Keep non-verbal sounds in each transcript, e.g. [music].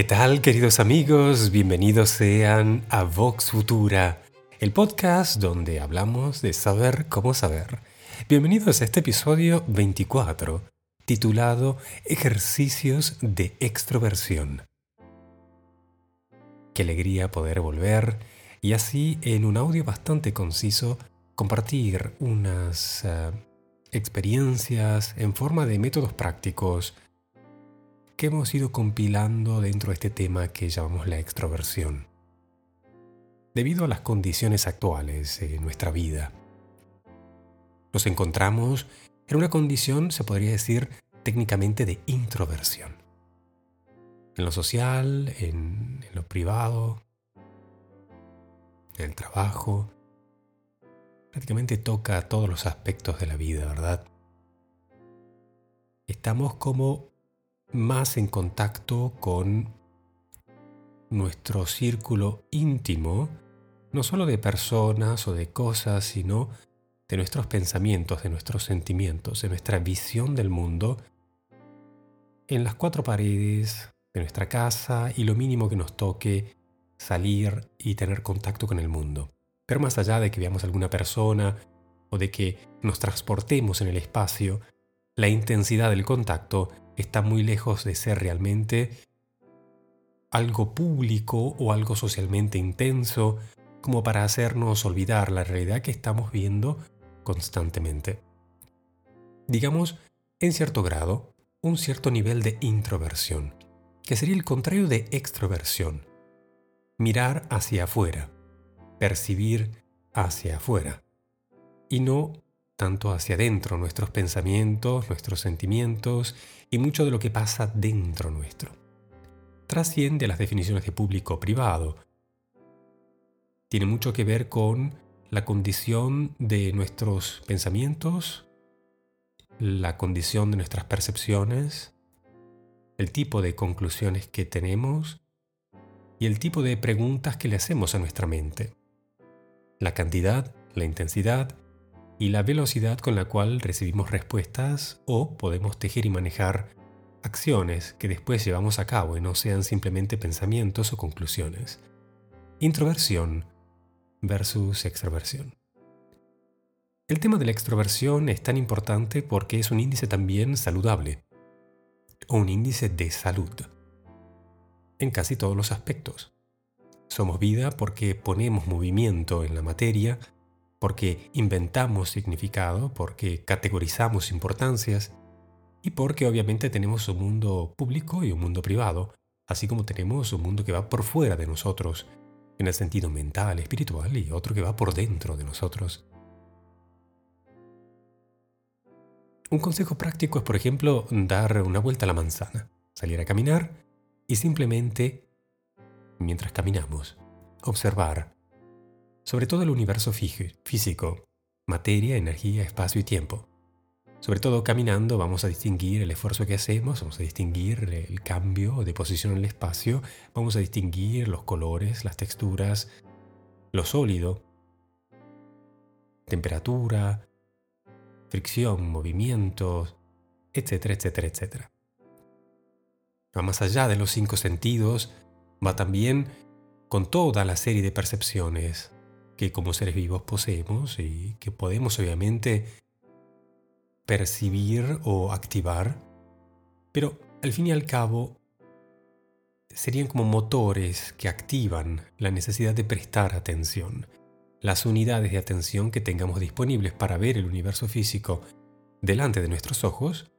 ¿Qué tal queridos amigos? Bienvenidos sean a Vox Futura, el podcast donde hablamos de saber cómo saber. Bienvenidos a este episodio 24, titulado Ejercicios de extroversión. Qué alegría poder volver y así en un audio bastante conciso compartir unas uh, experiencias en forma de métodos prácticos que hemos ido compilando dentro de este tema que llamamos la extroversión. Debido a las condiciones actuales en nuestra vida, nos encontramos en una condición, se podría decir, técnicamente de introversión. En lo social, en, en lo privado, en el trabajo, prácticamente toca todos los aspectos de la vida, ¿verdad? Estamos como más en contacto con nuestro círculo íntimo, no solo de personas o de cosas, sino de nuestros pensamientos, de nuestros sentimientos, de nuestra visión del mundo, en las cuatro paredes de nuestra casa y lo mínimo que nos toque salir y tener contacto con el mundo. Pero más allá de que veamos alguna persona o de que nos transportemos en el espacio, la intensidad del contacto está muy lejos de ser realmente algo público o algo socialmente intenso como para hacernos olvidar la realidad que estamos viendo constantemente. Digamos, en cierto grado, un cierto nivel de introversión, que sería el contrario de extroversión. Mirar hacia afuera, percibir hacia afuera, y no tanto hacia adentro, nuestros pensamientos, nuestros sentimientos y mucho de lo que pasa dentro nuestro. Trasciende las definiciones de público-privado. Tiene mucho que ver con la condición de nuestros pensamientos, la condición de nuestras percepciones, el tipo de conclusiones que tenemos y el tipo de preguntas que le hacemos a nuestra mente. La cantidad, la intensidad y la velocidad con la cual recibimos respuestas o podemos tejer y manejar acciones que después llevamos a cabo y no sean simplemente pensamientos o conclusiones. Introversión versus extroversión. El tema de la extroversión es tan importante porque es un índice también saludable, o un índice de salud, en casi todos los aspectos. Somos vida porque ponemos movimiento en la materia porque inventamos significado, porque categorizamos importancias y porque obviamente tenemos un mundo público y un mundo privado, así como tenemos un mundo que va por fuera de nosotros, en el sentido mental, espiritual, y otro que va por dentro de nosotros. Un consejo práctico es, por ejemplo, dar una vuelta a la manzana, salir a caminar y simplemente, mientras caminamos, observar sobre todo el universo físico, materia, energía, espacio y tiempo. Sobre todo caminando vamos a distinguir el esfuerzo que hacemos, vamos a distinguir el cambio de posición en el espacio, vamos a distinguir los colores, las texturas, lo sólido, temperatura, fricción, movimientos, etcétera, etcétera, etcétera. Va más allá de los cinco sentidos, va también con toda la serie de percepciones, que como seres vivos poseemos y que podemos obviamente percibir o activar, pero al fin y al cabo serían como motores que activan la necesidad de prestar atención. Las unidades de atención que tengamos disponibles para ver el universo físico delante de nuestros ojos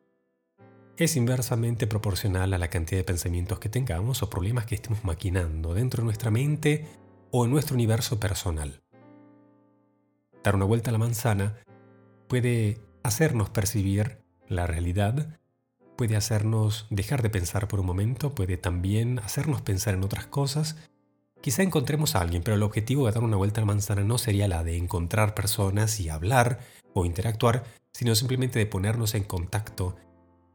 es inversamente proporcional a la cantidad de pensamientos que tengamos o problemas que estemos maquinando dentro de nuestra mente o en nuestro universo personal dar una vuelta a la manzana puede hacernos percibir la realidad, puede hacernos dejar de pensar por un momento, puede también hacernos pensar en otras cosas. Quizá encontremos a alguien, pero el objetivo de dar una vuelta a la manzana no sería la de encontrar personas y hablar o interactuar, sino simplemente de ponernos en contacto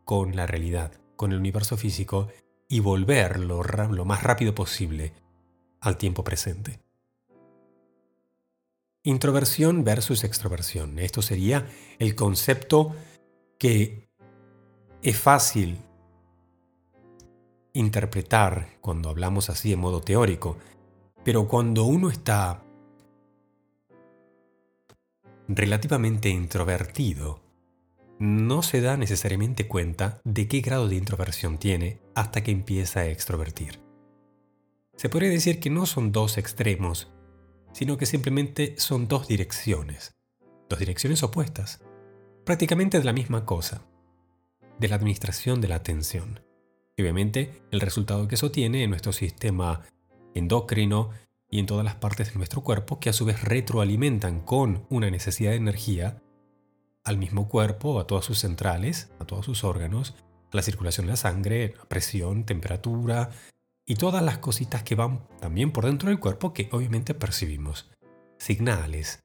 con la realidad, con el universo físico y volver lo, lo más rápido posible al tiempo presente. Introversión versus extroversión. Esto sería el concepto que es fácil interpretar cuando hablamos así en modo teórico, pero cuando uno está relativamente introvertido, no se da necesariamente cuenta de qué grado de introversión tiene hasta que empieza a extrovertir. Se podría decir que no son dos extremos, sino que simplemente son dos direcciones, dos direcciones opuestas, prácticamente de la misma cosa, de la administración de la atención. Y obviamente el resultado que eso tiene en nuestro sistema endocrino y en todas las partes de nuestro cuerpo que a su vez retroalimentan con una necesidad de energía al mismo cuerpo, a todas sus centrales, a todos sus órganos, a la circulación de la sangre, a presión, temperatura y todas las cositas que van también por dentro del cuerpo que obviamente percibimos. Signales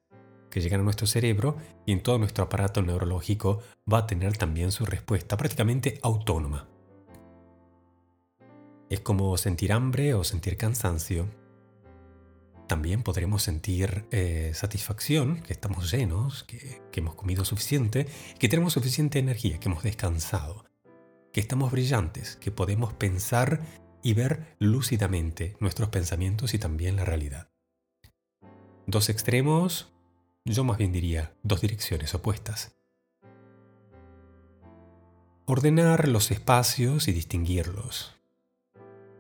que llegan a nuestro cerebro y en todo nuestro aparato neurológico va a tener también su respuesta prácticamente autónoma. Es como sentir hambre o sentir cansancio, también podremos sentir eh, satisfacción, que estamos llenos, que, que hemos comido suficiente, que tenemos suficiente energía, que hemos descansado, que estamos brillantes, que podemos pensar y ver lúcidamente nuestros pensamientos y también la realidad. Dos extremos, yo más bien diría dos direcciones opuestas. Ordenar los espacios y distinguirlos.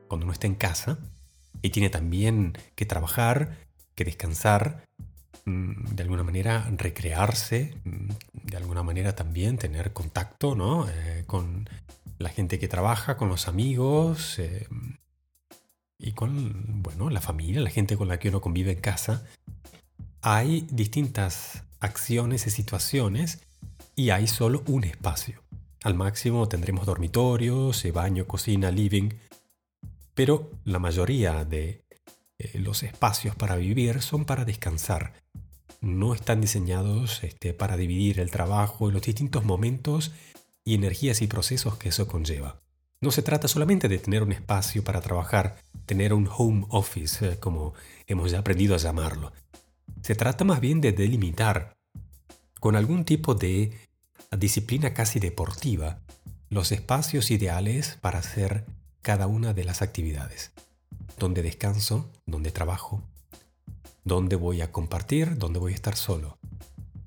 Cuando uno está en casa, y tiene también que trabajar, que descansar, de alguna manera recrearse, mm, de alguna manera también tener contacto ¿no? Eh, con la gente que trabaja, con los amigos eh, y con bueno, la familia, la gente con la que uno convive en casa. Hay distintas acciones y situaciones y hay solo un espacio. Al máximo tendremos dormitorios, eh, baño, cocina, living, pero la mayoría de los espacios para vivir son para descansar. No están diseñados este, para dividir el trabajo en los distintos momentos y energías y procesos que eso conlleva. No se trata solamente de tener un espacio para trabajar, tener un home office, eh, como hemos ya aprendido a llamarlo. Se trata más bien de delimitar, con algún tipo de disciplina casi deportiva, los espacios ideales para hacer cada una de las actividades. Dónde descanso, dónde trabajo, dónde voy a compartir, dónde voy a estar solo,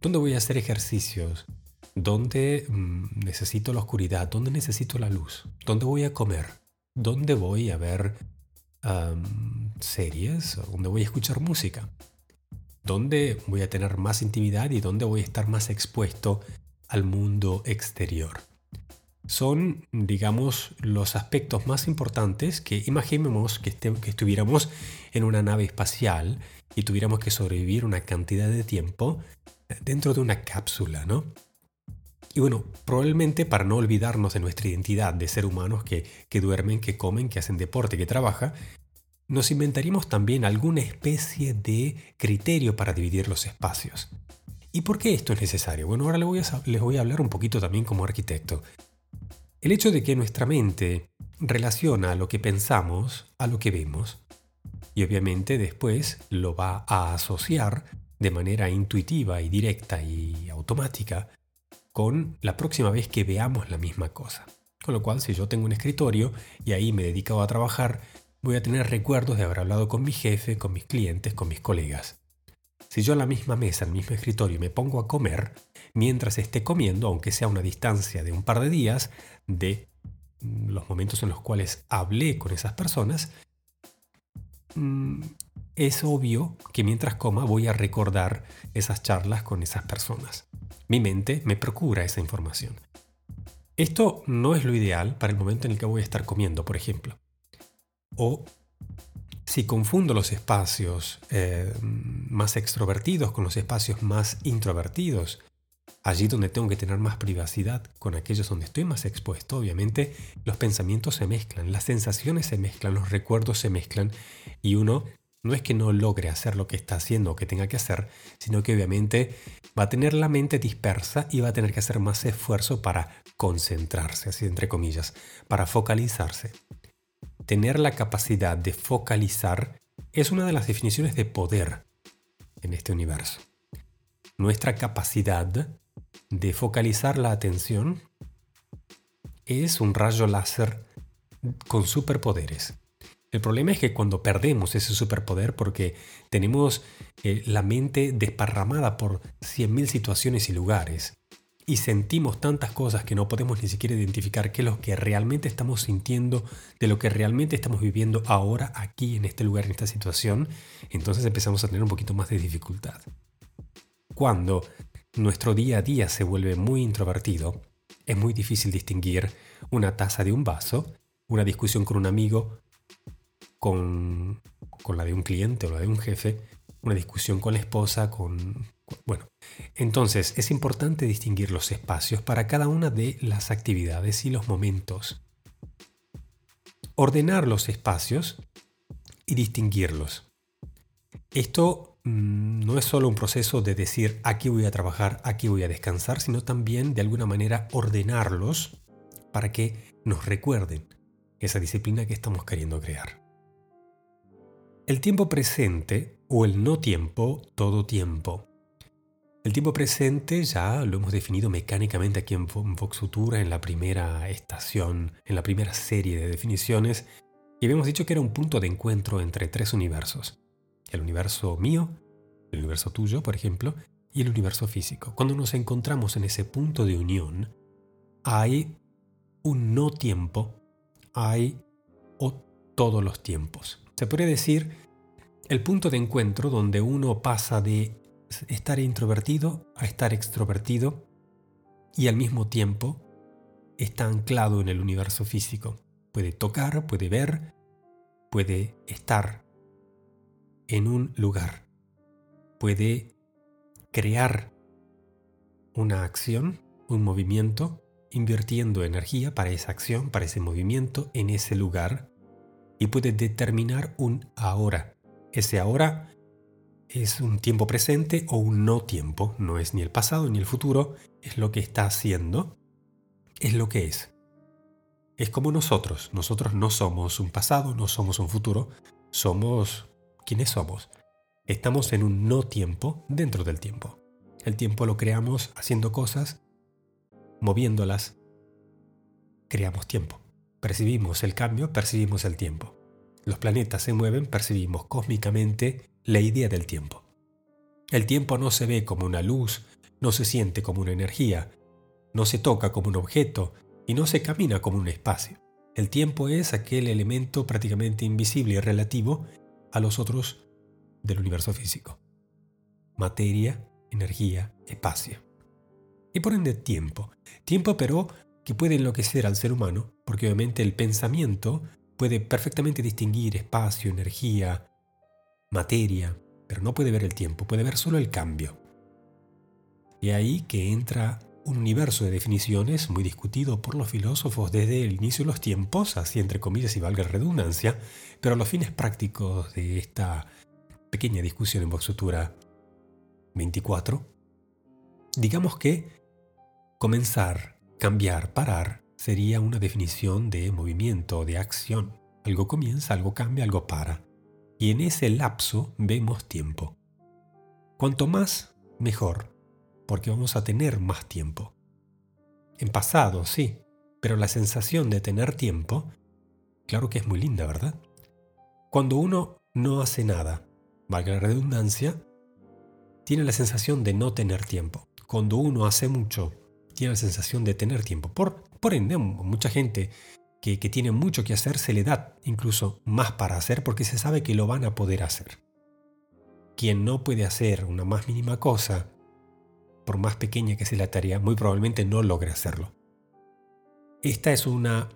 dónde voy a hacer ejercicios, dónde mm, necesito la oscuridad, dónde necesito la luz, dónde voy a comer, dónde voy a ver series, dónde voy a escuchar música, dónde voy a tener más intimidad y dónde voy a estar más expuesto al mundo exterior son, digamos, los aspectos más importantes que imaginemos que, que estuviéramos en una nave espacial y tuviéramos que sobrevivir una cantidad de tiempo dentro de una cápsula, ¿no? Y bueno, probablemente para no olvidarnos de nuestra identidad de ser humanos que, duermen, que comen, que hacen deporte, que trabajan, nos inventaríamos también alguna especie de criterio para dividir los espacios. ¿Y por qué esto es necesario? Bueno, ahora les voy a hablar un poquito también como arquitecto. El hecho de que nuestra mente relaciona lo que pensamos a lo que vemos y obviamente después lo va a asociar de manera intuitiva y directa y automática con la próxima vez que veamos la misma cosa. Con lo cual, si yo tengo un escritorio y ahí me he dedicado a trabajar, voy a tener recuerdos de haber hablado con mi jefe, con mis clientes, con mis colegas. Si yo a la misma mesa, al mismo escritorio, me pongo a comer, mientras esté comiendo, aunque sea a una distancia de un par de días, de los momentos en los cuales hablé con esas personas, mm, es obvio que mientras coma voy a recordar esas charlas con esas personas. Mi mente me procura esa información. Esto no es lo ideal para el momento en el que voy a estar comiendo, por ejemplo. O si confundo los espacios eh, más extrovertidos con los espacios más introvertidos, allí donde tengo que tener más privacidad, con aquellos donde estoy más expuesto, obviamente los pensamientos se mezclan, las sensaciones se mezclan, los recuerdos se mezclan y uno no es que no logre hacer lo que está haciendo o que tenga que hacer, sino que obviamente va a tener la mente dispersa y va a tener que hacer más esfuerzo para concentrarse, así entre comillas, para focalizarse. Tener la capacidad de focalizar es una de las definiciones de poder en este universo. Nuestra capacidad de focalizar la atención es un rayo láser con superpoderes. El problema es que cuando perdemos ese superpoder porque tenemos eh, la mente desparramada por 100.000 situaciones y lugares y sentimos tantas cosas que no podemos ni siquiera identificar qué es lo que realmente estamos sintiendo, de lo que realmente estamos viviendo ahora, aquí, en este lugar, en esta situación, entonces empezamos a tener un poquito más de dificultad. Cuando nuestro día a día se vuelve muy introvertido, es muy difícil distinguir una taza de un vaso, una discusión con un amigo con, la de un cliente o la de un jefe, una discusión con la esposa, con... Bueno, entonces es importante distinguir los espacios para cada una de las actividades y los momentos. Ordenar los espacios y distinguirlos. Esto no es solo un proceso de decir aquí voy a trabajar, aquí voy a descansar, sino también de alguna manera ordenarlos para que nos recuerden esa disciplina que estamos queriendo crear. El tiempo presente o el no tiempo, todo tiempo. El tiempo presente ya lo hemos definido mecánicamente aquí en Vox Futura en la primera estación, en la primera serie de definiciones, y habíamos dicho que era un punto de encuentro entre tres universos. El universo mío, el universo tuyo, por ejemplo, y el universo físico. Cuando nos encontramos en ese punto de unión, hay un no tiempo, hay o todos los tiempos. Se podría decir el punto de encuentro donde uno pasa de estar introvertido a estar extrovertido y al mismo tiempo está anclado en el universo físico. Puede tocar, puede ver, puede estar en un lugar, puede crear una acción, un movimiento, invirtiendo energía para esa acción, para ese movimiento en ese lugar y puede determinar un ahora. Ese ahora es un tiempo presente o un no tiempo, no es ni el pasado ni el futuro, es lo que está haciendo, es lo que es. Es como nosotros, nosotros no somos un pasado, no somos un futuro, somos quienes somos. Estamos en un no tiempo dentro del tiempo. El tiempo lo creamos haciendo cosas, moviéndolas, creamos tiempo. Percibimos el cambio, percibimos el tiempo. Los planetas se mueven, percibimos cósmicamente la idea del tiempo. El tiempo no se ve como una luz, no se siente como una energía, no se toca como un objeto y no se camina como un espacio. El tiempo es aquel elemento prácticamente invisible y relativo a los otros del universo físico. Materia, energía, espacio. Y por ende tiempo. Tiempo pero que puede enloquecer al ser humano, porque obviamente el pensamiento puede perfectamente distinguir espacio, energía, materia, pero no puede ver el tiempo, puede ver solo el cambio. Y ahí que entra un universo de definiciones muy discutido por los filósofos desde el inicio de los tiempos, así entre comillas y valga redundancia, pero los fines prácticos de esta pequeña discusión en Vox 24, digamos que comenzar Cambiar, parar, sería una definición de movimiento, de acción. Algo comienza, algo cambia, algo para. Y en ese lapso vemos tiempo. Cuanto más, mejor, porque vamos a tener más tiempo. En pasado, sí, pero la sensación de tener tiempo, claro que es muy linda, ¿verdad? Cuando uno no hace nada, valga la redundancia, tiene la sensación de no tener tiempo. Cuando uno hace mucho, tiene la sensación de tener tiempo. Por, por ende, mucha gente que, que tiene mucho que hacer se le da incluso más para hacer porque se sabe que lo van a poder hacer. Quien no puede hacer una más mínima cosa, por más pequeña que sea la tarea, muy probablemente no logre hacerlo. Esta es una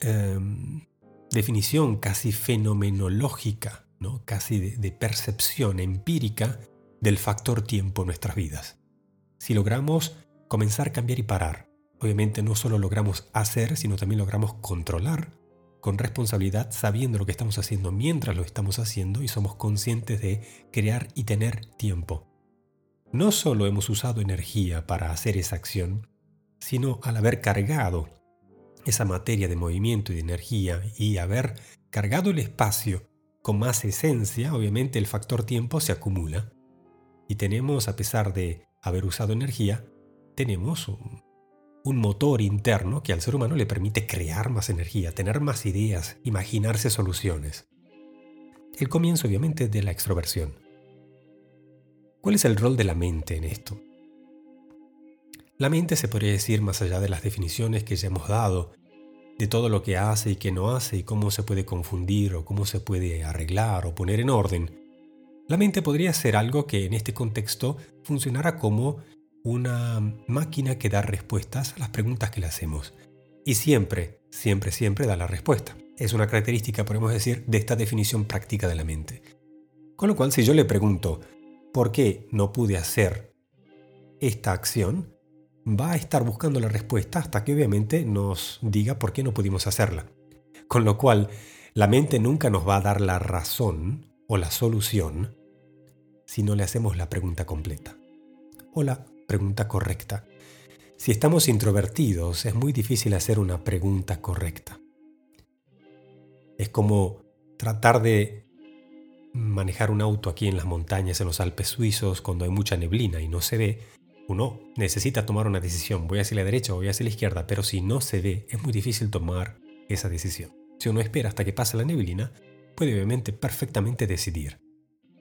em, definición casi fenomenológica, ¿no? casi de, de percepción empírica del factor tiempo en nuestras vidas. Si logramos comenzar, cambiar y parar. Obviamente no solo logramos hacer, sino también logramos controlar con responsabilidad, sabiendo lo que estamos haciendo mientras lo estamos haciendo y somos conscientes de crear y tener tiempo. No solo hemos usado energía para hacer esa acción, sino al haber cargado esa materia de movimiento y de energía y haber cargado el espacio con más esencia, obviamente el factor tiempo se acumula y tenemos, a pesar de haber usado energía, tenemos un motor interno que al ser humano le permite crear más energía, tener más ideas, imaginarse soluciones. El comienzo obviamente de la extroversión. ¿Cuál es el rol de la mente en esto? La mente se podría decir, más allá de las definiciones que ya hemos dado, de todo lo que hace y que no hace y cómo se puede confundir o cómo se puede arreglar o poner en orden, la mente podría ser algo que en este contexto funcionara como una máquina que da respuestas a las preguntas que le hacemos. Y siempre, siempre, siempre da la respuesta. Es una característica, podemos decir, de esta definición práctica de la mente. Con lo cual, si yo le pregunto, ¿por qué no pude hacer esta acción? Va a estar buscando la respuesta hasta que obviamente nos diga por qué no pudimos hacerla. Con lo cual, la mente nunca nos va a dar la razón o la solución si no le hacemos la pregunta completa. Hola, pregunta correcta. Si estamos introvertidos, es muy difícil hacer una pregunta correcta. Es como tratar de manejar un auto aquí en las montañas, en los Alpes suizos, cuando hay mucha neblina y no se ve. Uno necesita tomar una decisión, voy hacia la derecha o voy hacia la izquierda, pero si no se ve, es muy difícil tomar esa decisión. Si uno espera hasta que pase la neblina, puede obviamente perfectamente decidir.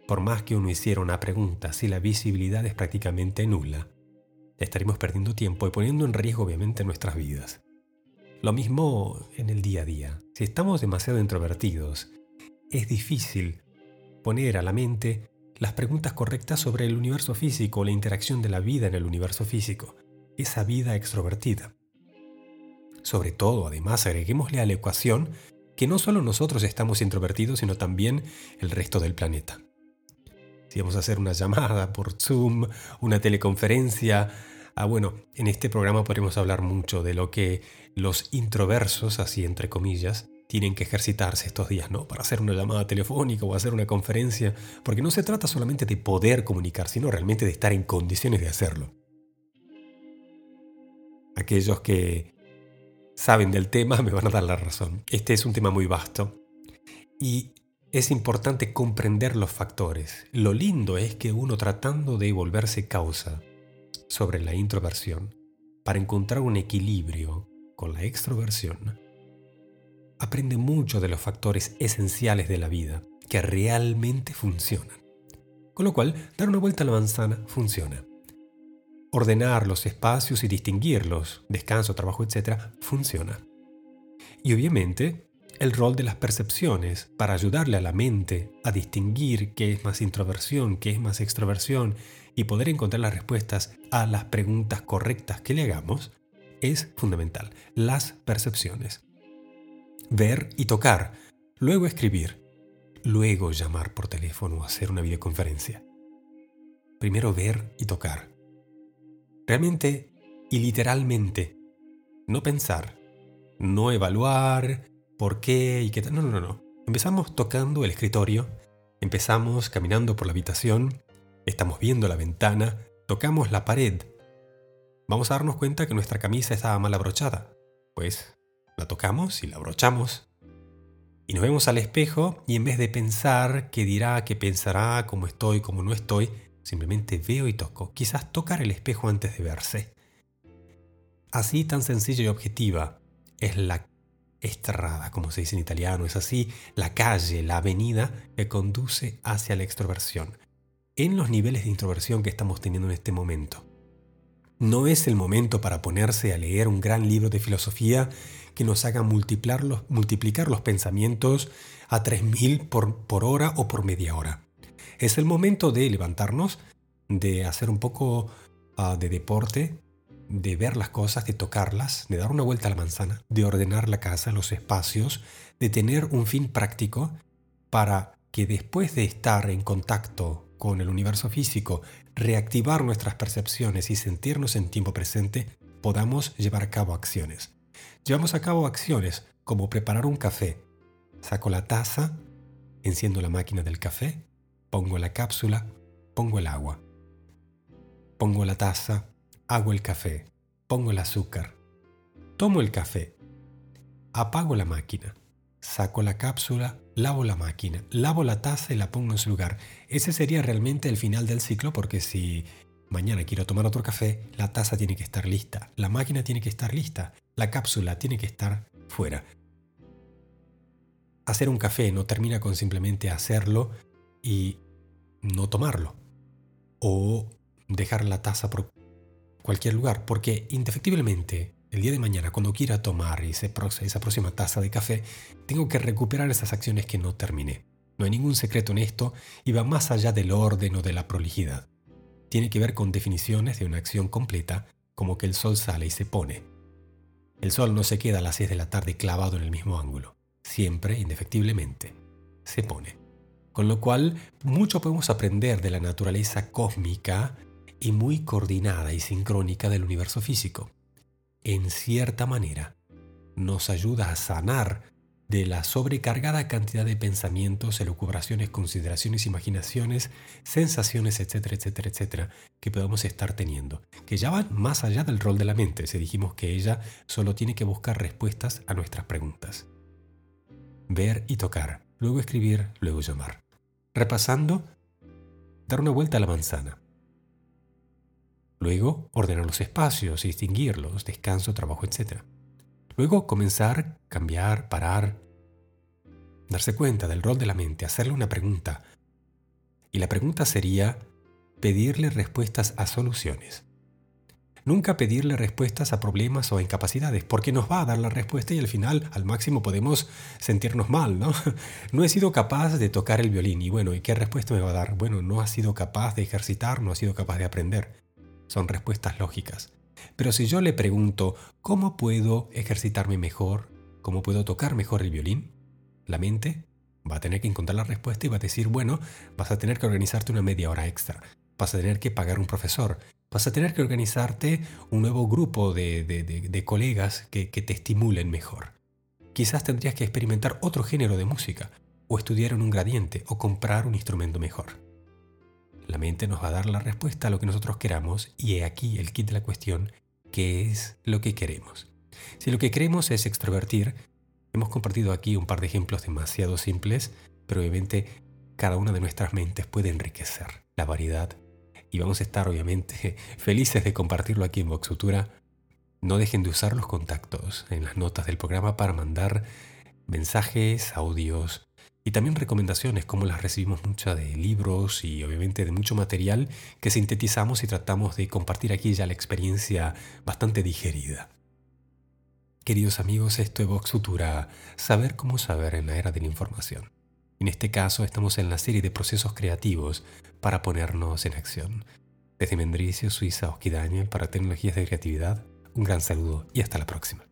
Por más que uno hiciera una pregunta, si la visibilidad es prácticamente nula, estaremos perdiendo tiempo y poniendo en riesgo obviamente nuestras vidas. Lo mismo en el día a día. Si estamos demasiado introvertidos, es difícil poner a la mente las preguntas correctas sobre el universo físico, la interacción de la vida en el universo físico, esa vida extrovertida. Sobre todo, además, agreguémosle a la ecuación que no solo nosotros estamos introvertidos, sino también el resto del planeta. Si vamos a hacer una llamada por Zoom, una teleconferencia, Ah, bueno, en este programa podremos hablar mucho de lo que los introversos, así entre comillas, tienen que ejercitarse estos días, ¿no? Para hacer una llamada telefónica o hacer una conferencia, porque no se trata solamente de poder comunicar, sino realmente de estar en condiciones de hacerlo. Aquellos que saben del tema me van a dar la razón. Este es un tema muy vasto y es importante comprender los factores. Lo lindo es que uno tratando de volverse causa sobre la introversión para encontrar un equilibrio con la extroversión, aprende mucho de los factores esenciales de la vida que realmente funcionan. Con lo cual, dar una vuelta a la manzana funciona. Ordenar los espacios y distinguirlos, descanso, trabajo, etc., funciona. Y obviamente, el rol de las percepciones para ayudarle a la mente a distinguir qué es más introversión, qué es más extroversión y poder encontrar las respuestas a las preguntas correctas que le hagamos es fundamental. Las percepciones. Ver y tocar, luego escribir, luego llamar por teléfono o hacer una videoconferencia. Primero ver y tocar. Realmente y literalmente, no pensar, no evaluar por qué y qué tal. No, no, no. Empezamos tocando el escritorio, empezamos caminando por la habitación, Estamos viendo la ventana, tocamos la pared. Vamos a darnos cuenta que nuestra camisa estaba mal abrochada. Pues la tocamos y la abrochamos. Y nos vemos al espejo y en vez de pensar qué dirá, qué pensará, cómo estoy, cómo no estoy, simplemente veo y toco. Quizás tocar el espejo antes de verse. Así tan sencilla y objetiva es la estrada, como se dice en italiano, es así la calle, la avenida que conduce hacia la extroversión en los niveles de introversión que estamos teniendo en este momento. No es el momento para ponerse a leer un gran libro de filosofía que nos haga multiplicar los, multiplicar los pensamientos a 3.000 por, por hora o por media hora. Es el momento de levantarnos, de hacer un poco ah, de deporte, de ver las cosas, de tocarlas, de dar una vuelta a la manzana, de ordenar la casa, los espacios, de tener un fin práctico para que después de estar en contacto con el universo físico, reactivar nuestras percepciones y sentirnos en tiempo presente, podamos llevar a cabo acciones. Llevamos a cabo acciones como preparar un café. Saco la taza, enciendo la máquina del café, pongo la cápsula, pongo el agua. Pongo la taza, hago el café, pongo el azúcar. Tomo el café, apago la máquina, saco la cápsula, lavo la máquina, lavo la taza y la pongo en su lugar. Ese sería realmente el final del ciclo porque si mañana quiero tomar otro café, la taza tiene que estar lista, la máquina tiene que estar lista, la cápsula tiene que estar fuera. Hacer un café no termina con simplemente hacerlo y no tomarlo. O dejar la taza por cualquier lugar, porque indefectiblemente el día de mañana, cuando quiera tomar esa próxima taza de café, tengo que recuperar esas acciones que no terminé. No hay ningún secreto en esto y va más allá del orden o de la prolijidad. Tiene que ver con definiciones de una acción completa, como que el sol sale y se pone. El sol no se queda a las 6 de la tarde clavado en el mismo ángulo. Siempre, indefectiblemente, se pone. Con lo cual, mucho podemos aprender de la naturaleza cósmica y muy coordinada y sincrónica del universo físico en cierta manera, nos ayuda a sanar de la sobrecargada cantidad de pensamientos, elucubraciones, consideraciones, imaginaciones, sensaciones, etcétera, etcétera, etcétera, que podamos estar teniendo, que ya van más allá del rol de la mente, si dijimos que ella solo tiene que buscar respuestas a nuestras preguntas. Ver y tocar, luego escribir, luego llamar. Repasando, dar una vuelta a la manzana. Luego, ordenar los espacios, distinguirlos, descanso, trabajo, etc. Luego, comenzar, cambiar, parar, darse cuenta del rol de la mente, hacerle una pregunta. Y la pregunta sería pedirle respuestas a soluciones. Nunca pedirle respuestas a problemas o a incapacidades, porque nos va a dar la respuesta y al final, al máximo, podemos sentirnos mal, ¿no? [laughs] No he sido capaz de tocar el violín y bueno, ¿y qué respuesta me va a dar? Bueno, no ha sido capaz de ejercitar, no ha sido capaz de aprender son respuestas lógicas. Pero si yo le pregunto, ¿cómo puedo ejercitarme mejor? ¿Cómo puedo tocar mejor el violín? La mente va a tener que encontrar la respuesta y va a decir, bueno, vas a tener que organizarte una media hora extra, vas a tener que pagar un profesor, vas a tener que organizarte un nuevo grupo de, colegas que, que te estimulen mejor. Quizás tendrías que experimentar otro género de música, o estudiar en un gradiente, o comprar un instrumento mejor. La mente nos va a dar la respuesta a lo que nosotros queramos y he aquí el kit de la cuestión, ¿qué es lo que queremos? Si lo que queremos es extrovertir, hemos compartido aquí un par de ejemplos demasiado simples, pero obviamente cada una de nuestras mentes puede enriquecer la variedad y vamos a estar obviamente [laughs] felices de compartirlo aquí en Voxutura. No dejen de usar los contactos en las notas del programa para mandar mensajes, audios, y también recomendaciones, como las recibimos muchas de libros y obviamente de mucho material que sintetizamos y tratamos de compartir aquí ya la experiencia bastante digerida. Queridos amigos, esto es Vox Futura, saber cómo saber en la era de la información. En este caso estamos en la serie de procesos creativos para ponernos en acción. Desde Mendricio, Suiza, Oski Daniel, para Tecnologías de Creatividad, un gran saludo y hasta la próxima.